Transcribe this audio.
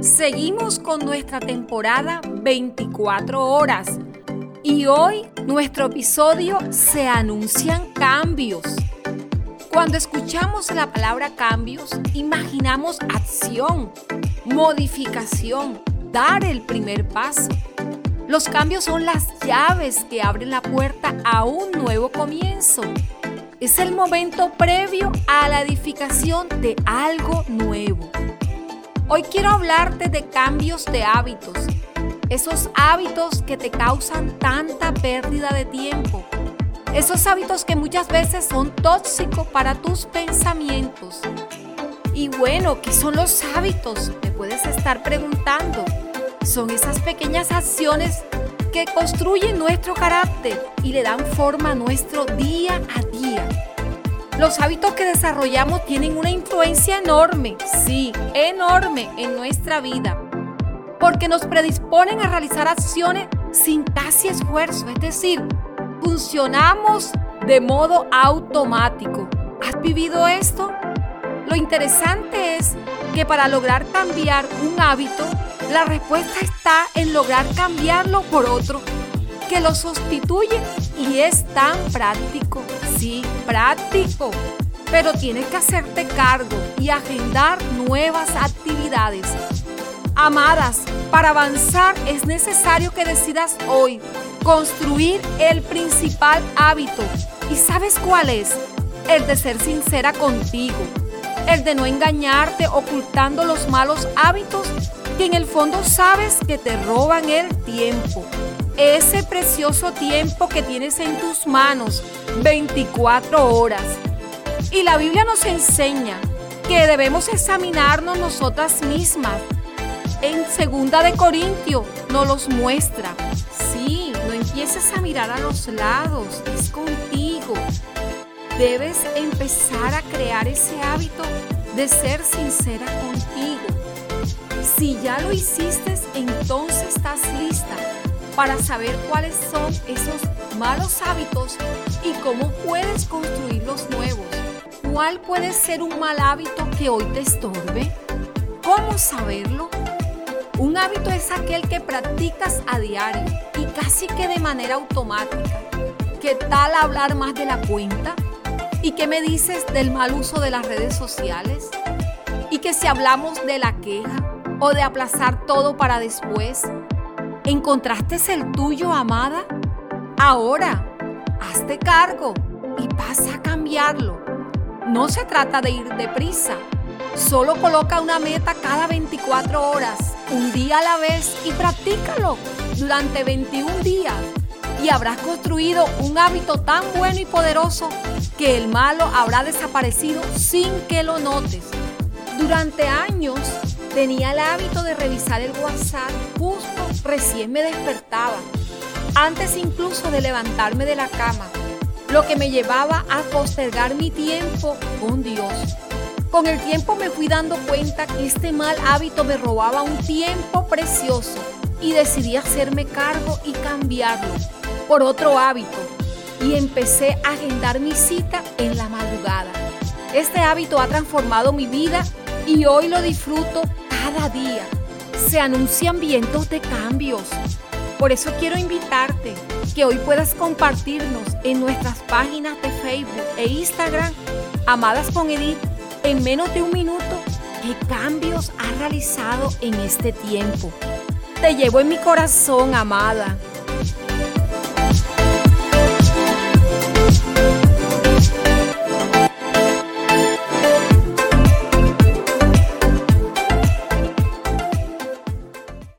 Seguimos con nuestra temporada 24 horas y hoy nuestro episodio se anuncian cambios. Cuando escuchamos la palabra cambios, imaginamos acción, modificación, dar el primer paso. Los cambios son las llaves que abren la puerta a un nuevo comienzo. Es el momento previo a la edificación de algo nuevo. Hoy quiero hablarte de cambios de hábitos. Esos hábitos que te causan tanta pérdida de tiempo. Esos hábitos que muchas veces son tóxicos para tus pensamientos. Y bueno, ¿qué son los hábitos? Te puedes estar preguntando. Son esas pequeñas acciones que construyen nuestro carácter y le dan forma a nuestro día a día. Los hábitos que desarrollamos tienen una influencia enorme, sí, enorme en nuestra vida, porque nos predisponen a realizar acciones sin casi esfuerzo, es decir, funcionamos de modo automático. ¿Has vivido esto? Lo interesante es que para lograr cambiar un hábito, la respuesta está en lograr cambiarlo por otro que lo sustituye y es tan práctico, sí, práctico. Pero tienes que hacerte cargo y agendar nuevas actividades. Amadas, para avanzar es necesario que decidas hoy construir el principal hábito. ¿Y sabes cuál es? El de ser sincera contigo. El de no engañarte ocultando los malos hábitos que en el fondo sabes que te roban el tiempo ese precioso tiempo que tienes en tus manos, 24 horas. Y la Biblia nos enseña que debemos examinarnos nosotras mismas. En segunda de Corintio nos los muestra. Sí, no empieces a mirar a los lados, es contigo. Debes empezar a crear ese hábito de ser sincera contigo. Si ya lo hiciste, entonces estás lista para saber cuáles son esos malos hábitos y cómo puedes construir los nuevos. ¿Cuál puede ser un mal hábito que hoy te estorbe? ¿Cómo saberlo? Un hábito es aquel que practicas a diario y casi que de manera automática. ¿Qué tal hablar más de la cuenta? ¿Y qué me dices del mal uso de las redes sociales? ¿Y que si hablamos de la queja o de aplazar todo para después? ¿Encontraste el tuyo, amada? Ahora, hazte cargo y pasa a cambiarlo. No se trata de ir deprisa. Solo coloca una meta cada 24 horas, un día a la vez y practícalo durante 21 días. Y habrás construido un hábito tan bueno y poderoso que el malo habrá desaparecido sin que lo notes. Durante años Tenía el hábito de revisar el WhatsApp justo recién me despertaba, antes incluso de levantarme de la cama, lo que me llevaba a postergar mi tiempo con Dios. Con el tiempo me fui dando cuenta que este mal hábito me robaba un tiempo precioso y decidí hacerme cargo y cambiarlo por otro hábito y empecé a agendar mi cita en la madrugada. Este hábito ha transformado mi vida y hoy lo disfruto cada día se anuncian vientos de cambios. Por eso quiero invitarte que hoy puedas compartirnos en nuestras páginas de Facebook e Instagram, Amadas con Edith, en menos de un minuto, qué cambios has realizado en este tiempo. Te llevo en mi corazón, amada.